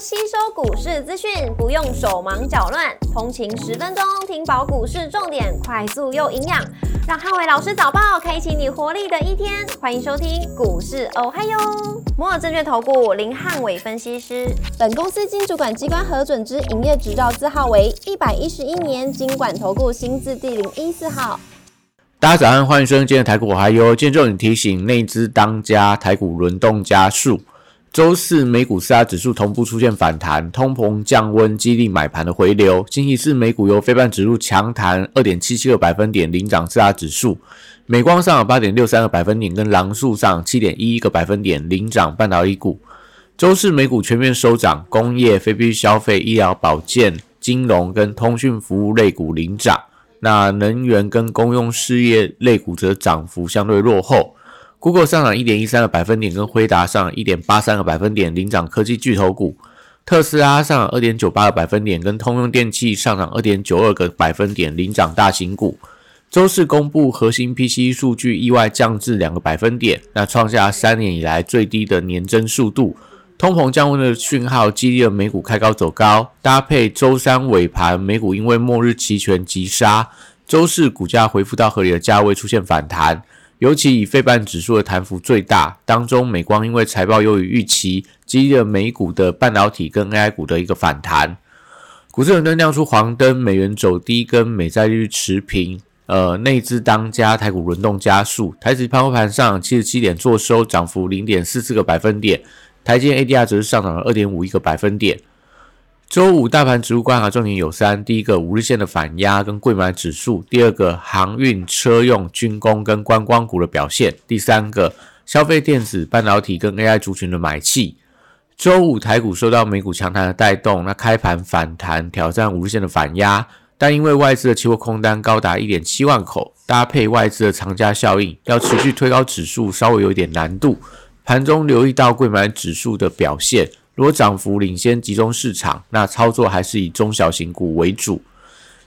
吸收股市资讯，不用手忙脚乱，通勤十分钟听饱股市重点，快速又营养，让汉伟老师早报开启你活力的一天。欢迎收听股市哦嗨哟，摩尔证券投顾林汉伟分析师，本公司经主管机关核准之营业执照字号为一百一十一年经管投顾新字第零一四号。大家早上，欢迎收听今天的台股我还有，今天重点提醒内资当家，台股轮动加速。周四美股四大指数同步出现反弹，通膨降温激励买盘的回流。星期四美股由非半指数强弹二点七七个百分点领涨四大指数，美光上涨八点六三个百分点，跟狼树上七点一一个百分点领涨半导体股。周四美股全面收涨，工业、非必需消费、医疗保健、金融跟通讯服务类股领涨，那能源跟公用事业类股则涨幅相对落后。Google 上涨一点一三个百分点，跟辉达上一点八三个百分点领涨科技巨头股；特斯拉上涨二点九八个百分点，跟通用电气上涨二点九二个百分点领涨大型股。周四公布核心 PCE 数据意外降至两个百分点，那创下三年以来最低的年增速度。通膨降温的讯号激励了美股开高走高，搭配周三尾盘美股因为末日期权急杀，周四股价恢复到合理的价位，出现反弹。尤其以费半指数的弹幅最大，当中美光因为财报优于预期，激励了美股的半导体跟 AI 股的一个反弹。股市轮动亮出黄灯，美元走低，跟美债利率持平。呃，内资当家，台股轮动加速。台指盘后盘上七十七点做收，涨幅零点四四个百分点。台积 ADR 则是上涨了二点五一个百分点。周五大盘指数观察重点有三：第一个五日线的反压跟贵买指数；第二个航运、车用、军工跟观光股的表现；第三个消费电子、半导体跟 AI 族群的买气。周五台股受到美股强弹的带动，那开盘反弹挑战五日线的反压，但因为外资的期货空单高达一点七万口，搭配外资的长假效应，要持续推高指数稍微有一点难度。盘中留意到贵买指数的表现。如果涨幅领先集中市场，那操作还是以中小型股为主。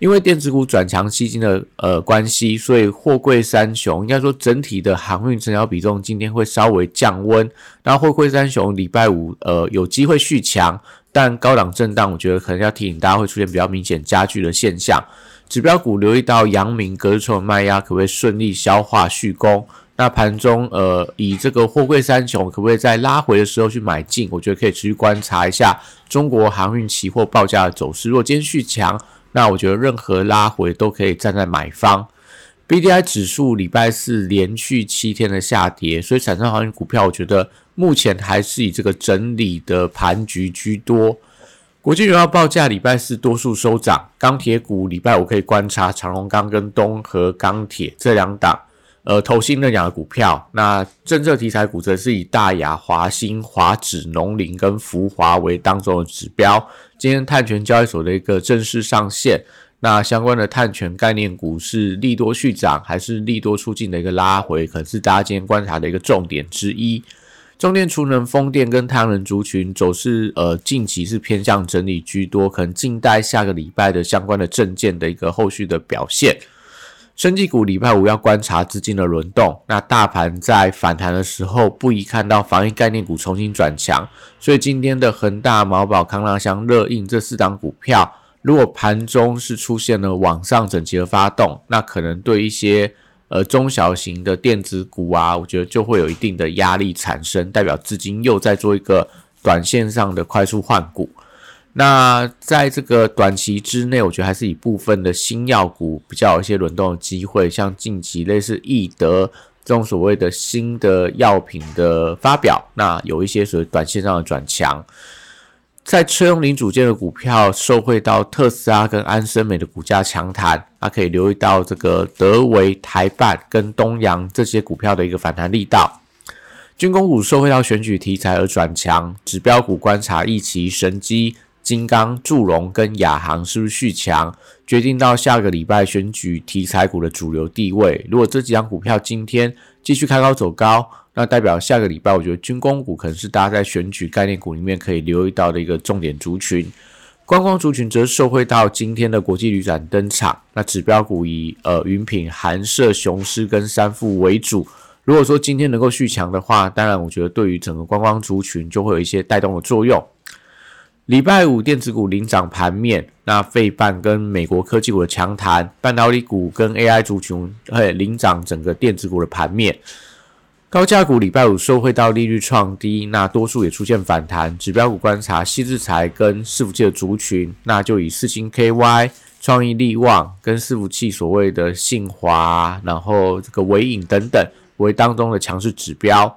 因为电子股转强吸金的呃关系，所以货柜三雄应该说整体的航运成交比重今天会稍微降温。那货柜三雄礼拜五呃有机会续强，但高档震荡，我觉得可能要提醒大家会出现比较明显加剧的现象。指标股留意到阳明隔日冲的卖压可不可以顺利消化续攻？那盘中，呃，以这个货柜三雄可不可以在拉回的时候去买进？我觉得可以持续观察一下中国航运期货报价的走势。如果今天续强，那我觉得任何拉回都可以站在买方。B D I 指数礼拜四连续七天的下跌，所以产生航运股票，我觉得目前还是以这个整理的盘局居多。国际原油报价礼拜四多数收涨，钢铁股礼拜五可以观察长隆钢跟东和钢铁这两档。呃，投新认养的股票，那政策题材股则是以大亚、华兴、华指、农林跟福华为当中的指标。今天碳权交易所的一个正式上线，那相关的碳权概念股是利多续涨，还是利多出境的一个拉回，可能是大家今天观察的一个重点之一。中电、储能、风电跟太阳能族群走势，呃，近期是偏向整理居多，可能静待下个礼拜的相关的证件的一个后续的表现。生技股礼拜五要观察资金的轮动，那大盘在反弹的时候，不宜看到防疫概念股重新转强，所以今天的恒大、毛宝、康乐香、热印这四档股票，如果盘中是出现了往上整齐的发动，那可能对一些呃中小型的电子股啊，我觉得就会有一定的压力产生，代表资金又在做一个短线上的快速换股。那在这个短期之内，我觉得还是以部分的新药股比较有一些轮动的机会，像近期类似易德这种所谓的新的药品的发表，那有一些所谓短线上的转强。在车用零组件的股票受惠到特斯拉跟安森美的股价强弹，那可以留意到这个德维、台办跟东阳这些股票的一个反弹力道。军工股受惠到选举题材而转强，指标股观察一期神机。金刚、祝融跟亚航是不是续强，决定到下个礼拜选举题材股的主流地位。如果这几张股票今天继续开高走高，那代表下个礼拜我觉得军工股可能是大家在选举概念股里面可以留意到的一个重点族群。观光族群则受惠到今天的国际旅展登场，那指标股以呃云品、韩舍、雄狮跟三富为主。如果说今天能够续强的话，当然我觉得对于整个观光族群就会有一些带动的作用。礼拜五电子股领涨盘面，那费半跟美国科技股的强弹，半导体股跟 AI 族群会领涨整个电子股的盘面。高价股礼拜五收汇到利率创低，那多数也出现反弹。指标股观察，西智财跟伺服器的族群，那就以四星 KY、创意力旺跟伺服器所谓的信华，然后这个伟影等等为当中的强势指标。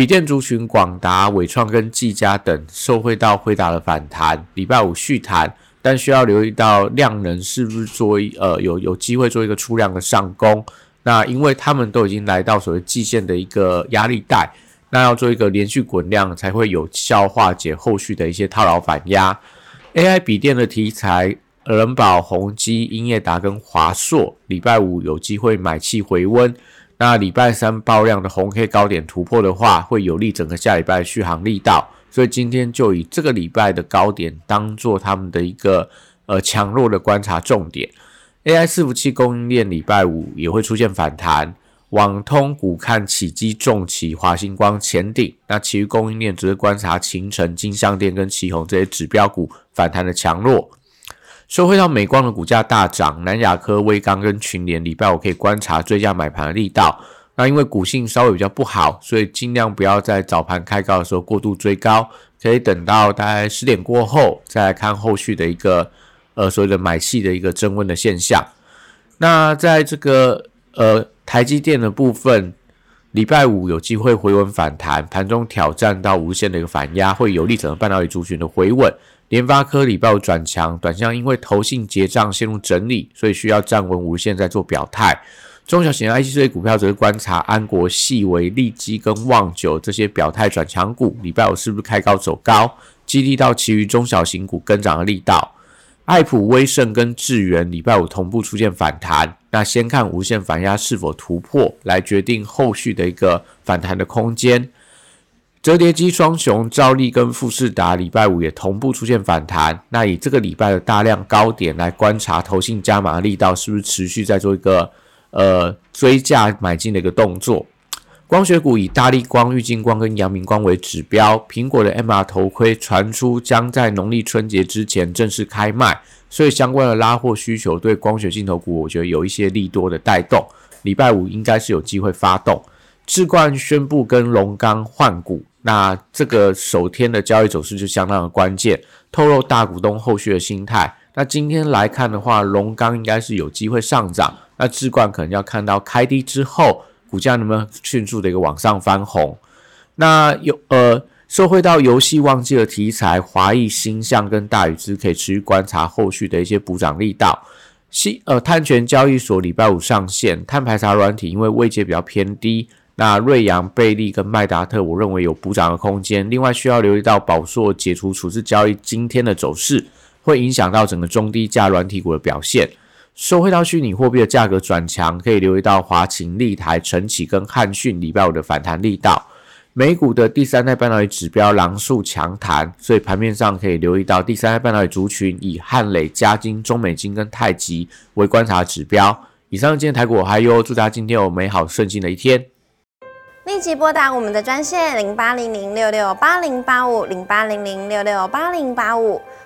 笔电族群，广达、伟创跟技嘉等受惠到辉达的反弹，礼拜五续弹，但需要留意到量能是不是做一呃有有机会做一个出量的上攻。那因为他们都已经来到所谓季线的一个压力带，那要做一个连续滚量才会有效化解后续的一些套牢反压。AI 笔电的题材，人保、宏基、英业达跟华硕，礼拜五有机会买气回温。那礼拜三爆量的红 K 高点突破的话，会有利整个下礼拜的续航力道，所以今天就以这个礼拜的高点当做他们的一个呃强弱的观察重点。AI 伺服器供应链礼拜五也会出现反弹，网通股看起基重企、华星光、前顶，那其余供应链只是观察秦城、金相电跟旗宏这些指标股反弹的强弱。收回到美光的股价大涨，南亚科、威刚跟群联礼拜五可以观察追加买盘的力道。那因为股性稍微比较不好，所以尽量不要在早盘开高的时候过度追高，可以等到大概十点过后再来看后续的一个呃所谓的买气的一个增温的现象。那在这个呃台积电的部分，礼拜五有机会回稳反弹，盘中挑战到无限的一个反压，会有利整个半导体族群的回稳。联发科礼拜五转强，短向因为投信结账陷入整理，所以需要站稳无限再做表态。中小型 IC 这些股票则是观察安国、细微、利基跟旺九这些表态转强股，礼拜五是不是开高走高，激励到其余中小型股跟涨的力道。爱普、威盛跟智源礼拜五同步出现反弹，那先看无限反压是否突破，来决定后续的一个反弹的空间。折叠机双雄兆利跟富士达礼拜五也同步出现反弹，那以这个礼拜的大量高点来观察投信加码力道是不是持续在做一个呃追价买进的一个动作。光学股以大力光、玉金光跟阳明光为指标，苹果的 MR 头盔传出将在农历春节之前正式开卖，所以相关的拉货需求对光学镜头股我觉得有一些利多的带动，礼拜五应该是有机会发动。智冠宣布跟龙钢换股。那这个首天的交易走势就相当的关键，透露大股东后续的心态。那今天来看的话，龙钢应该是有机会上涨，那智冠可能要看到开低之后，股价能不能迅速的一个往上翻红。那有呃，受惠到游戏旺季的题材，华裔星象跟大宇资可以持续观察后续的一些补涨力道。新呃，碳权交易所礼拜五上线，碳排查软体因为位阶比较偏低。那瑞阳、贝利跟麦达特，我认为有补涨的空间。另外需要留意到宝硕解除处置交易今天的走势，会影响到整个中低价软体股的表现。收回到虚拟货币的价格转强，可以留意到华勤、立台、晨起跟汉讯礼拜五的反弹力道。美股的第三代半导体指标狼树强弹，所以盘面上可以留意到第三代半导体族群以汉磊、嘉金、中美金跟太极为观察指标。以上今天台股还有，祝大家今天有美好顺心的一天。立即拨打我们的专线零八零零六六八零八五零八零零六六八零八五。